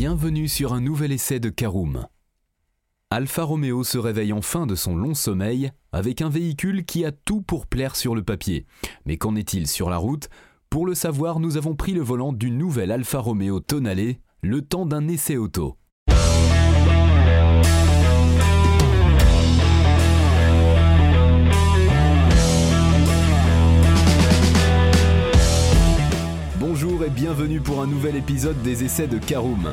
Bienvenue sur un nouvel essai de Caroom. Alfa Romeo se réveille enfin de son long sommeil avec un véhicule qui a tout pour plaire sur le papier. Mais qu'en est-il sur la route? Pour le savoir, nous avons pris le volant d'une nouvelle Alfa Romeo Tonale, le temps d'un essai auto. Bonjour et bienvenue pour un nouvel épisode des essais de Caroom.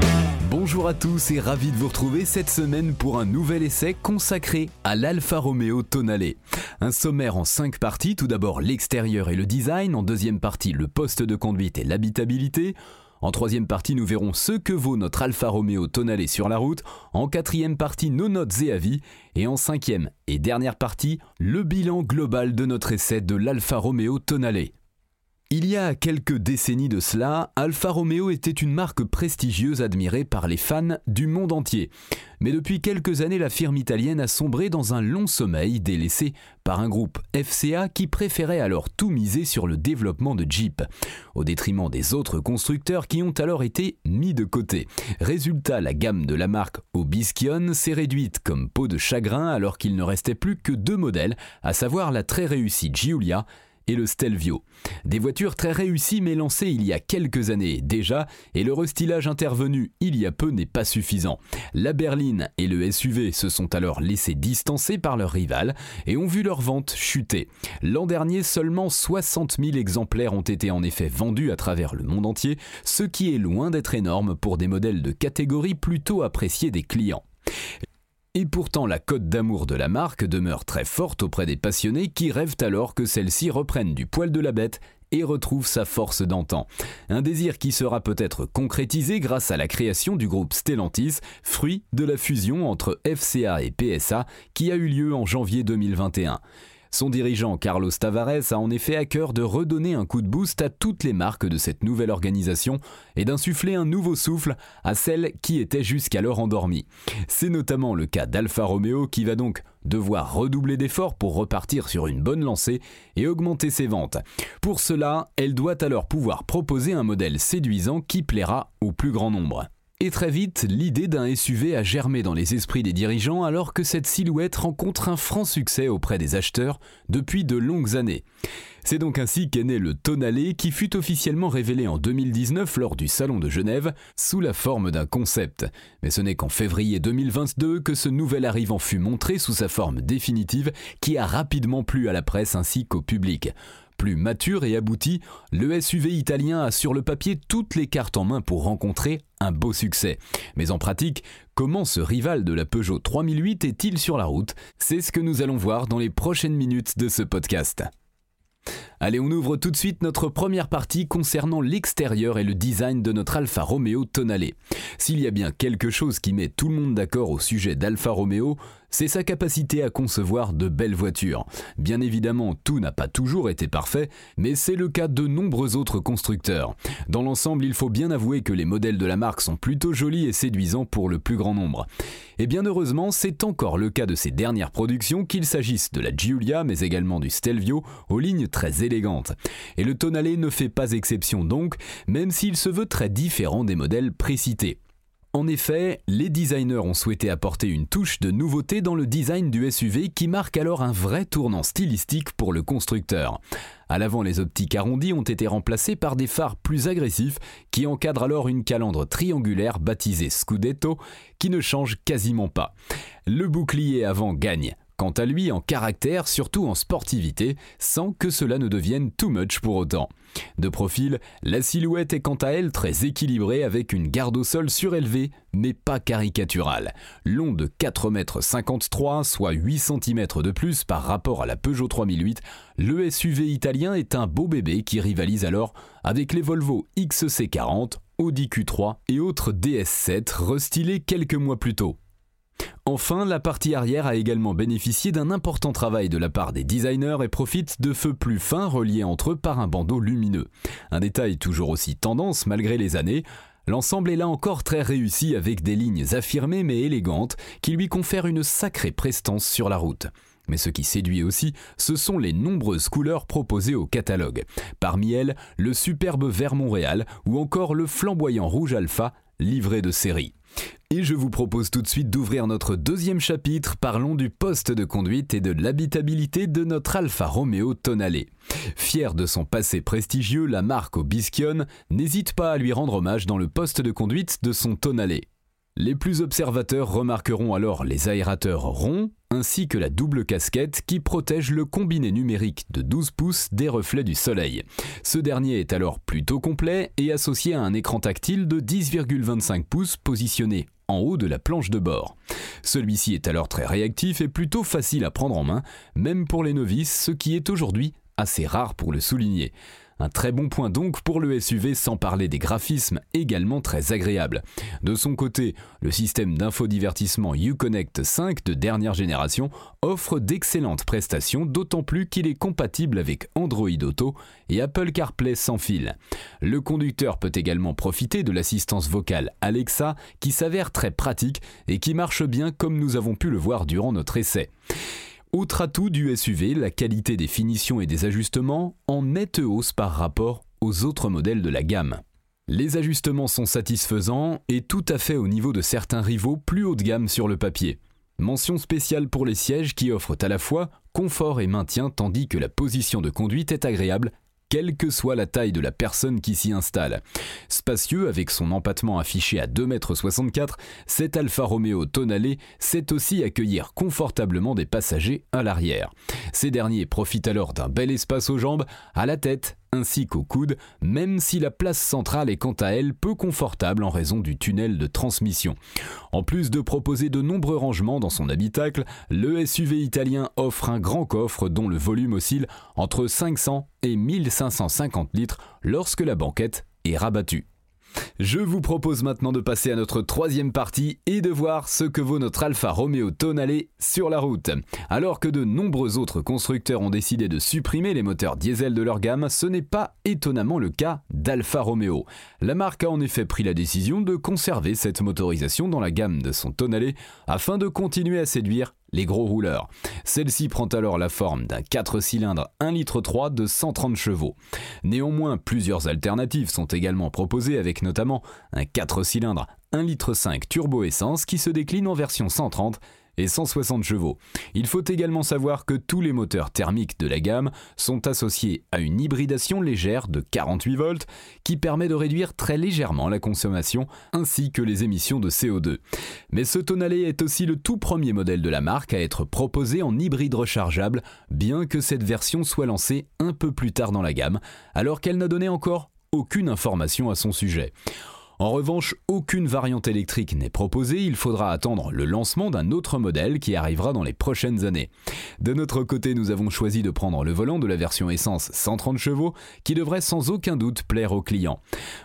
Bonjour à tous et ravi de vous retrouver cette semaine pour un nouvel essai consacré à l'Alfa Romeo Tonale. Un sommaire en 5 parties, tout d'abord l'extérieur et le design, en deuxième partie le poste de conduite et l'habitabilité, en troisième partie, nous verrons ce que vaut notre Alfa Romeo Tonale sur la route. En quatrième partie, nos notes et avis. Et en cinquième et dernière partie, le bilan global de notre essai de l'Alfa Romeo Tonale. Il y a quelques décennies de cela, Alfa Romeo était une marque prestigieuse admirée par les fans du monde entier. Mais depuis quelques années, la firme italienne a sombré dans un long sommeil délaissé par un groupe FCA qui préférait alors tout miser sur le développement de Jeep, au détriment des autres constructeurs qui ont alors été mis de côté. Résultat, la gamme de la marque Obiscion s'est réduite comme peau de chagrin alors qu'il ne restait plus que deux modèles, à savoir la très réussie Giulia et le Stelvio. Des voitures très réussies mais lancées il y a quelques années déjà, et le restylage intervenu il y a peu n'est pas suffisant. La berline et le SUV se sont alors laissés distancer par leurs rivales et ont vu leurs ventes chuter. L'an dernier, seulement 60 000 exemplaires ont été en effet vendus à travers le monde entier, ce qui est loin d'être énorme pour des modèles de catégorie plutôt appréciés des clients. Et pourtant, la cote d'amour de la marque demeure très forte auprès des passionnés qui rêvent alors que celle-ci reprenne du poil de la bête et retrouve sa force d'antan. Un désir qui sera peut-être concrétisé grâce à la création du groupe Stellantis, fruit de la fusion entre FCA et PSA qui a eu lieu en janvier 2021. Son dirigeant Carlos Tavares a en effet à cœur de redonner un coup de boost à toutes les marques de cette nouvelle organisation et d'insuffler un nouveau souffle à celles qui étaient jusqu'alors endormies. C'est notamment le cas d'Alfa Romeo qui va donc devoir redoubler d'efforts pour repartir sur une bonne lancée et augmenter ses ventes. Pour cela, elle doit alors pouvoir proposer un modèle séduisant qui plaira au plus grand nombre. Et très vite, l'idée d'un SUV a germé dans les esprits des dirigeants alors que cette silhouette rencontre un franc succès auprès des acheteurs depuis de longues années. C'est donc ainsi qu'est né le Tonale qui fut officiellement révélé en 2019 lors du Salon de Genève sous la forme d'un concept. Mais ce n'est qu'en février 2022 que ce nouvel arrivant fut montré sous sa forme définitive qui a rapidement plu à la presse ainsi qu'au public. Plus mature et abouti, le SUV italien a sur le papier toutes les cartes en main pour rencontrer un beau succès. Mais en pratique, comment ce rival de la Peugeot 3008 est-il sur la route? C'est ce que nous allons voir dans les prochaines minutes de ce podcast. Allez, on ouvre tout de suite notre première partie concernant l'extérieur et le design de notre Alfa Romeo Tonale. S'il y a bien quelque chose qui met tout le monde d'accord au sujet d'Alfa Romeo, c'est sa capacité à concevoir de belles voitures. Bien évidemment, tout n'a pas toujours été parfait, mais c'est le cas de nombreux autres constructeurs. Dans l'ensemble, il faut bien avouer que les modèles de la marque sont plutôt jolis et séduisants pour le plus grand nombre. Et bien heureusement, c'est encore le cas de ces dernières productions, qu'il s'agisse de la Giulia, mais également du Stelvio, aux lignes très élégantes. Et le Tonale ne fait pas exception donc, même s'il se veut très différent des modèles précités. En effet, les designers ont souhaité apporter une touche de nouveauté dans le design du SUV qui marque alors un vrai tournant stylistique pour le constructeur. À l'avant, les optiques arrondies ont été remplacées par des phares plus agressifs qui encadrent alors une calandre triangulaire baptisée Scudetto qui ne change quasiment pas. Le bouclier avant gagne quant à lui en caractère, surtout en sportivité, sans que cela ne devienne too much pour autant. De profil, la silhouette est quant à elle très équilibrée avec une garde au sol surélevée, mais pas caricaturale. Long de 4,53 m, soit 8 cm de plus par rapport à la Peugeot 3008, le SUV italien est un beau bébé qui rivalise alors avec les Volvo XC40, Audi Q3 et autres DS7 restylés quelques mois plus tôt. Enfin, la partie arrière a également bénéficié d'un important travail de la part des designers et profite de feux plus fins reliés entre eux par un bandeau lumineux. Un détail toujours aussi tendance malgré les années, L'ensemble est là encore très réussi avec des lignes affirmées mais élégantes qui lui confèrent une sacrée prestance sur la route. Mais ce qui séduit aussi, ce sont les nombreuses couleurs proposées au catalogue. Parmi elles, le superbe vert Montréal ou encore le flamboyant rouge alpha livré de série. Et je vous propose tout de suite d'ouvrir notre deuxième chapitre, parlons du poste de conduite et de l'habitabilité de notre Alfa Romeo Tonale. Fier de son passé prestigieux, la marque au n'hésite pas à lui rendre hommage dans le poste de conduite de son Tonale. Les plus observateurs remarqueront alors les aérateurs ronds ainsi que la double casquette qui protège le combiné numérique de 12 pouces des reflets du soleil. Ce dernier est alors plutôt complet et associé à un écran tactile de 10,25 pouces positionné en haut de la planche de bord. Celui-ci est alors très réactif et plutôt facile à prendre en main, même pour les novices, ce qui est aujourd'hui assez rare pour le souligner. Un très bon point donc pour le SUV sans parler des graphismes également très agréables. De son côté, le système d'infodivertissement Uconnect 5 de dernière génération offre d'excellentes prestations d'autant plus qu'il est compatible avec Android Auto et Apple CarPlay sans fil. Le conducteur peut également profiter de l'assistance vocale Alexa qui s'avère très pratique et qui marche bien comme nous avons pu le voir durant notre essai. Autre atout du SUV, la qualité des finitions et des ajustements en nette hausse par rapport aux autres modèles de la gamme. Les ajustements sont satisfaisants et tout à fait au niveau de certains rivaux plus haut de gamme sur le papier. Mention spéciale pour les sièges qui offrent à la fois confort et maintien tandis que la position de conduite est agréable quelle que soit la taille de la personne qui s'y installe. Spacieux avec son empattement affiché à 2,64 m, cet Alfa Romeo Tonale sait aussi accueillir confortablement des passagers à l'arrière. Ces derniers profitent alors d'un bel espace aux jambes, à la tête ainsi qu'au coude, même si la place centrale est quant à elle peu confortable en raison du tunnel de transmission. En plus de proposer de nombreux rangements dans son habitacle, le SUV italien offre un grand coffre dont le volume oscille entre 500 et 1550 litres lorsque la banquette est rabattue. Je vous propose maintenant de passer à notre troisième partie et de voir ce que vaut notre Alfa Romeo Tonale sur la route. Alors que de nombreux autres constructeurs ont décidé de supprimer les moteurs diesel de leur gamme, ce n'est pas étonnamment le cas d'Alfa Romeo. La marque a en effet pris la décision de conserver cette motorisation dans la gamme de son Tonale afin de continuer à séduire les gros rouleurs. Celle-ci prend alors la forme d'un 4 cylindres 1,3 litre de 130 chevaux. Néanmoins, plusieurs alternatives sont également proposées avec notamment un 4 cylindres 1,5 litre turbo essence qui se décline en version 130 et 160 chevaux. Il faut également savoir que tous les moteurs thermiques de la gamme sont associés à une hybridation légère de 48 volts qui permet de réduire très légèrement la consommation ainsi que les émissions de CO2. Mais ce Tonale est aussi le tout premier modèle de la marque à être proposé en hybride rechargeable, bien que cette version soit lancée un peu plus tard dans la gamme, alors qu'elle n'a donné encore aucune information à son sujet. En revanche, aucune variante électrique n'est proposée, il faudra attendre le lancement d'un autre modèle qui arrivera dans les prochaines années. De notre côté, nous avons choisi de prendre le volant de la version essence 130 chevaux qui devrait sans aucun doute plaire aux clients.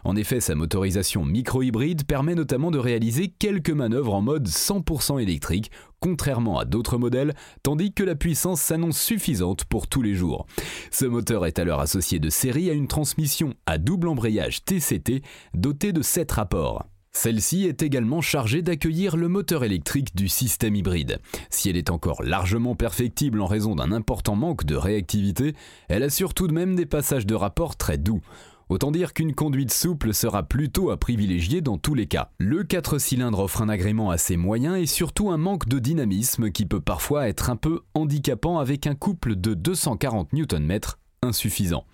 En effet, sa motorisation micro-hybride permet notamment de réaliser quelques manœuvres en mode 100% électrique contrairement à d'autres modèles, tandis que la puissance s'annonce suffisante pour tous les jours. Ce moteur est alors associé de série à une transmission à double embrayage TCT dotée de 7 rapports. Celle-ci est également chargée d'accueillir le moteur électrique du système hybride. Si elle est encore largement perfectible en raison d'un important manque de réactivité, elle assure tout de même des passages de rapport très doux. Autant dire qu'une conduite souple sera plutôt à privilégier dans tous les cas. Le 4 cylindres offre un agrément assez moyen et surtout un manque de dynamisme qui peut parfois être un peu handicapant avec un couple de 240 Nm insuffisant.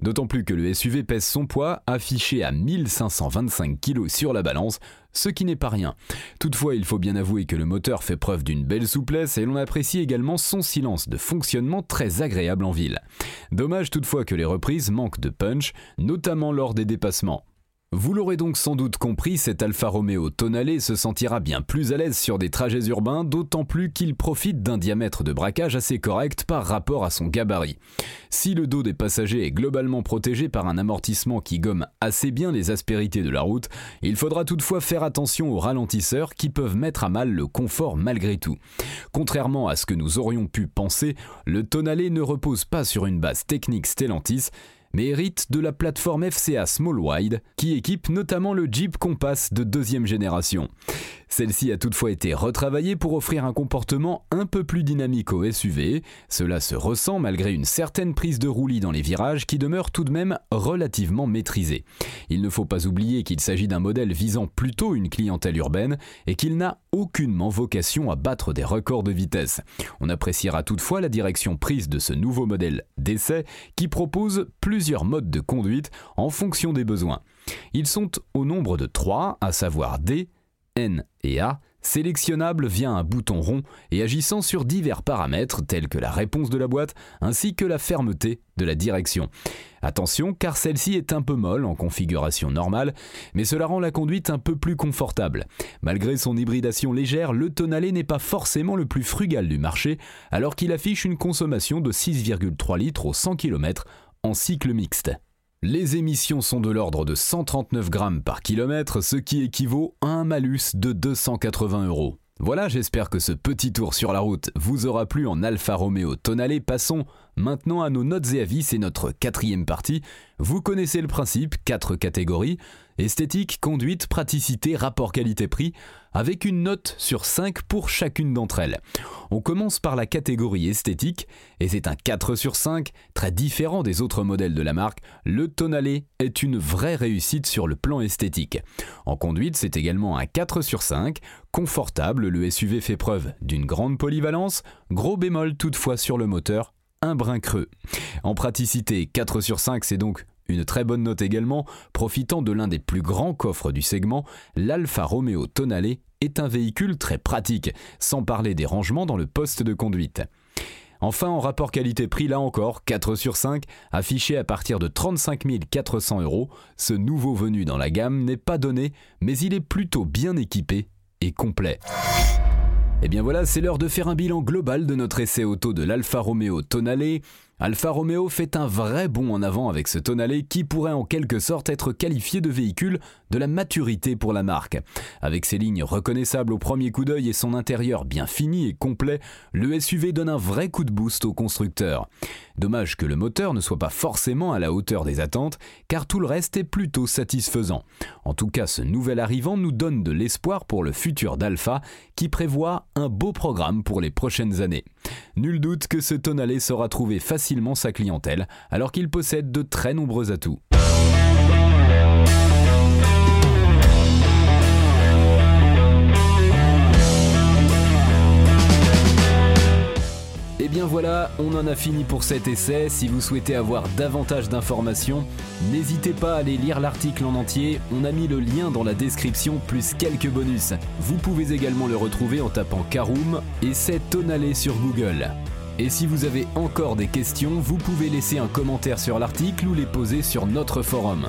D'autant plus que le SUV pèse son poids, affiché à 1525 kg sur la balance, ce qui n'est pas rien. Toutefois, il faut bien avouer que le moteur fait preuve d'une belle souplesse et l'on apprécie également son silence de fonctionnement très agréable en ville. Dommage toutefois que les reprises manquent de punch, notamment lors des dépassements. Vous l'aurez donc sans doute compris, cet Alfa Romeo Tonale se sentira bien plus à l'aise sur des trajets urbains, d'autant plus qu'il profite d'un diamètre de braquage assez correct par rapport à son gabarit. Si le dos des passagers est globalement protégé par un amortissement qui gomme assez bien les aspérités de la route, il faudra toutefois faire attention aux ralentisseurs qui peuvent mettre à mal le confort malgré tout. Contrairement à ce que nous aurions pu penser, le Tonale ne repose pas sur une base technique Stellantis, mais hérite de la plateforme FCA Small Wide qui équipe notamment le Jeep Compass de deuxième génération. Celle-ci a toutefois été retravaillée pour offrir un comportement un peu plus dynamique au SUV. Cela se ressent malgré une certaine prise de roulis dans les virages qui demeure tout de même relativement maîtrisée. Il ne faut pas oublier qu'il s'agit d'un modèle visant plutôt une clientèle urbaine et qu'il n'a aucunement vocation à battre des records de vitesse. On appréciera toutefois la direction prise de ce nouveau modèle d'essai qui propose plusieurs modes de conduite en fonction des besoins. Ils sont au nombre de trois, à savoir D, N et A, sélectionnables via un bouton rond et agissant sur divers paramètres tels que la réponse de la boîte ainsi que la fermeté de la direction. Attention car celle-ci est un peu molle en configuration normale, mais cela rend la conduite un peu plus confortable. Malgré son hybridation légère, le Tonale n'est pas forcément le plus frugal du marché alors qu'il affiche une consommation de 6,3 litres au 100 km en cycle mixte. Les émissions sont de l'ordre de 139 grammes par kilomètre, ce qui équivaut à un malus de 280 euros. Voilà, j'espère que ce petit tour sur la route vous aura plu en Alfa Romeo Tonale. Passons maintenant à nos notes et avis, c'est notre quatrième partie. Vous connaissez le principe, quatre catégories. Esthétique, conduite, praticité, rapport qualité-prix, avec une note sur 5 pour chacune d'entre elles. On commence par la catégorie esthétique, et c'est un 4 sur 5, très différent des autres modèles de la marque. Le Tonale est une vraie réussite sur le plan esthétique. En conduite, c'est également un 4 sur 5, confortable, le SUV fait preuve d'une grande polyvalence, gros bémol toutefois sur le moteur, un brin creux. En praticité, 4 sur 5, c'est donc une très bonne note également, profitant de l'un des plus grands coffres du segment, l'Alfa Romeo Tonale est un véhicule très pratique, sans parler des rangements dans le poste de conduite. Enfin, en rapport qualité-prix, là encore, 4 sur 5, affiché à partir de 35 400 euros, ce nouveau venu dans la gamme n'est pas donné, mais il est plutôt bien équipé et complet. Et eh bien voilà, c'est l'heure de faire un bilan global de notre essai auto de l'Alfa Romeo Tonale. Alfa Romeo fait un vrai bond en avant avec ce Tonale qui pourrait en quelque sorte être qualifié de véhicule de la maturité pour la marque. Avec ses lignes reconnaissables au premier coup d'œil et son intérieur bien fini et complet, le SUV donne un vrai coup de boost au constructeur. Dommage que le moteur ne soit pas forcément à la hauteur des attentes, car tout le reste est plutôt satisfaisant. En tout cas, ce nouvel arrivant nous donne de l'espoir pour le futur d'Alpha, qui prévoit un beau programme pour les prochaines années. Nul doute que ce Tonale saura trouver facilement sa clientèle, alors qu'il possède de très nombreux atouts. Et eh bien voilà, on en a fini pour cet essai. Si vous souhaitez avoir davantage d'informations, n'hésitez pas à aller lire l'article en entier. On a mis le lien dans la description plus quelques bonus. Vous pouvez également le retrouver en tapant Caroom et c'est Tonale sur Google. Et si vous avez encore des questions, vous pouvez laisser un commentaire sur l'article ou les poser sur notre forum.